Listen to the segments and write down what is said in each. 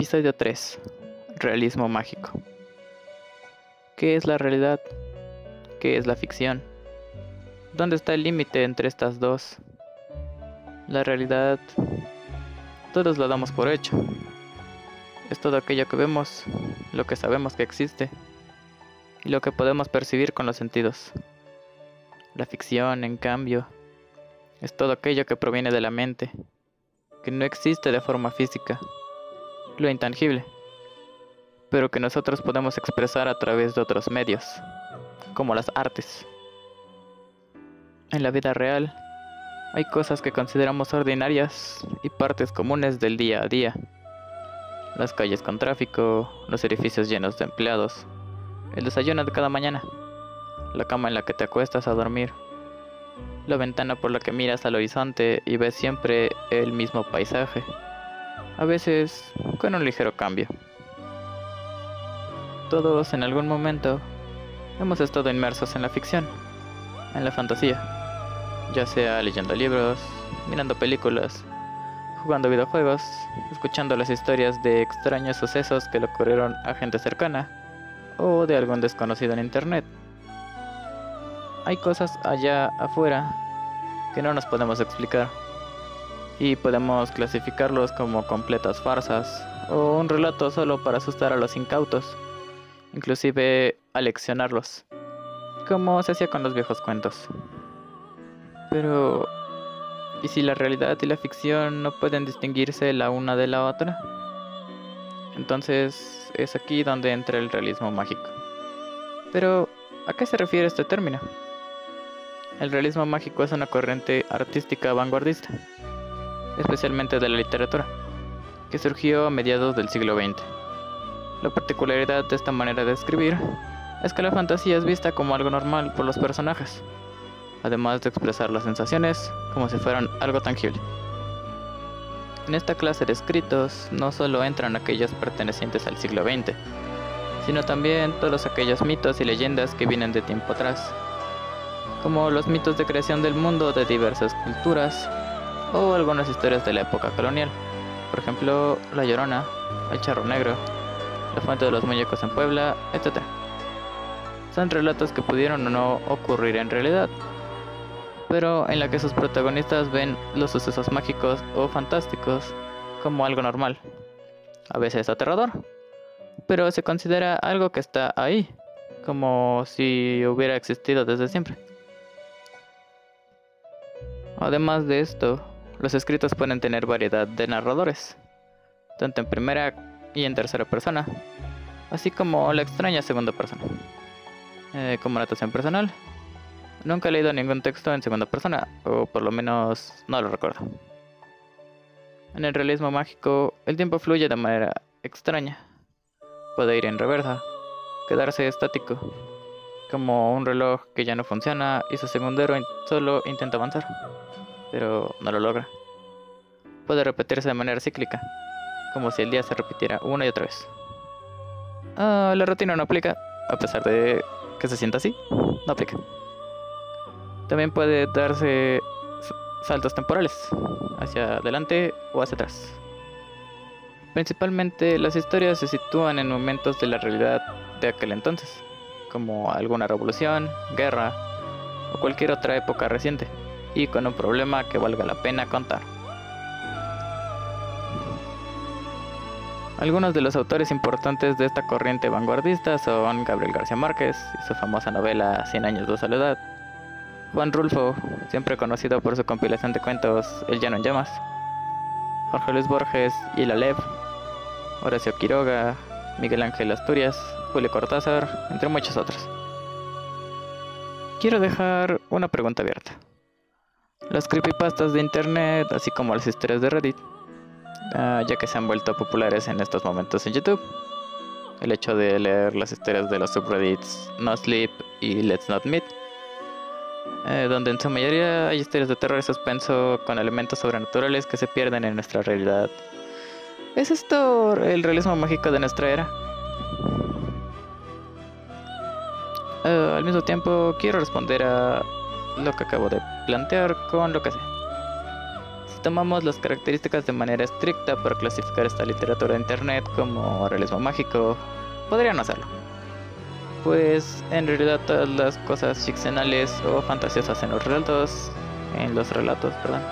Episodio 3. Realismo mágico. ¿Qué es la realidad? ¿Qué es la ficción? ¿Dónde está el límite entre estas dos? La realidad, todos lo damos por hecho. Es todo aquello que vemos, lo que sabemos que existe y lo que podemos percibir con los sentidos. La ficción, en cambio, es todo aquello que proviene de la mente, que no existe de forma física lo intangible, pero que nosotros podemos expresar a través de otros medios, como las artes. En la vida real, hay cosas que consideramos ordinarias y partes comunes del día a día. Las calles con tráfico, los edificios llenos de empleados, el desayuno de cada mañana, la cama en la que te acuestas a dormir, la ventana por la que miras al horizonte y ves siempre el mismo paisaje a veces con un ligero cambio. Todos en algún momento hemos estado inmersos en la ficción, en la fantasía, ya sea leyendo libros, mirando películas, jugando videojuegos, escuchando las historias de extraños sucesos que le ocurrieron a gente cercana o de algún desconocido en internet. Hay cosas allá afuera que no nos podemos explicar y podemos clasificarlos como completas farsas o un relato solo para asustar a los incautos, inclusive aleccionarlos, como se hacía con los viejos cuentos. Pero, ¿y si la realidad y la ficción no pueden distinguirse la una de la otra? Entonces es aquí donde entra el realismo mágico. Pero, ¿a qué se refiere este término? El realismo mágico es una corriente artística vanguardista especialmente de la literatura, que surgió a mediados del siglo XX. La particularidad de esta manera de escribir es que la fantasía es vista como algo normal por los personajes, además de expresar las sensaciones como si fueran algo tangible. En esta clase de escritos no solo entran aquellos pertenecientes al siglo XX, sino también todos aquellos mitos y leyendas que vienen de tiempo atrás, como los mitos de creación del mundo de diversas culturas o algunas historias de la época colonial. Por ejemplo, La Llorona, El Charro Negro, La Fuente de los Muñecos en Puebla, etc. Son relatos que pudieron o no ocurrir en realidad, pero en la que sus protagonistas ven los sucesos mágicos o fantásticos como algo normal. A veces aterrador, pero se considera algo que está ahí, como si hubiera existido desde siempre. Además de esto, los escritos pueden tener variedad de narradores, tanto en primera y en tercera persona, así como la extraña segunda persona. Eh, como notación personal, nunca he leído ningún texto en segunda persona, o por lo menos no lo recuerdo. En el realismo mágico, el tiempo fluye de manera extraña. Puede ir en reversa, quedarse estático, como un reloj que ya no funciona y su segundero solo intenta avanzar pero no lo logra. Puede repetirse de manera cíclica, como si el día se repitiera una y otra vez. Ah, la rutina no aplica, a pesar de que se sienta así, no aplica. También puede darse saltos temporales, hacia adelante o hacia atrás. Principalmente las historias se sitúan en momentos de la realidad de aquel entonces, como alguna revolución, guerra o cualquier otra época reciente y con un problema que valga la pena contar. Algunos de los autores importantes de esta corriente vanguardista son Gabriel García Márquez y su famosa novela Cien años de soledad, Juan Rulfo, siempre conocido por su compilación de cuentos El llano en llamas, Jorge Luis Borges y La Lev, Horacio Quiroga, Miguel Ángel Asturias, Julio Cortázar, entre muchos otros. Quiero dejar una pregunta abierta. Las creepypastas de internet, así como las historias de Reddit, ah, ya que se han vuelto populares en estos momentos en YouTube. El hecho de leer las historias de los subreddits No Sleep y Let's Not Meet, eh, donde en su mayoría hay historias de terror y suspenso con elementos sobrenaturales que se pierden en nuestra realidad. ¿Es esto el realismo mágico de nuestra era? Eh, al mismo tiempo, quiero responder a lo que acabo de plantear con lo que sé. tomamos las características de manera estricta para clasificar esta literatura de internet como realismo mágico, podrían hacerlo. Pues en realidad todas las cosas ficcionales o fantasiosas en los relatos, en los relatos, perdón,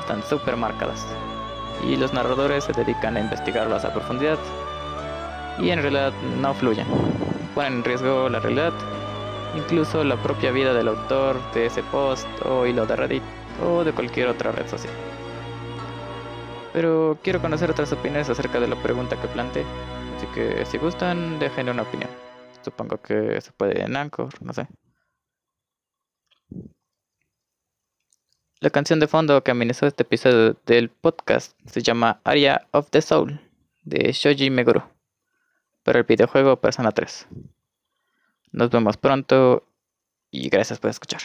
están súper marcadas. Y los narradores se dedican a investigarlas a profundidad. Y en realidad no fluyen. Ponen en riesgo la realidad, incluso la propia vida del autor de ese post o hilo de Reddit o de cualquier otra red social. Pero quiero conocer otras opiniones acerca de la pregunta que planteé, así que si gustan, dejen una opinión. Supongo que se puede en Anchor, no sé. La canción de fondo que amenizó este episodio del podcast se llama Area of the Soul de Shoji Meguro para el videojuego Persona 3. Nos vemos pronto y gracias por escuchar.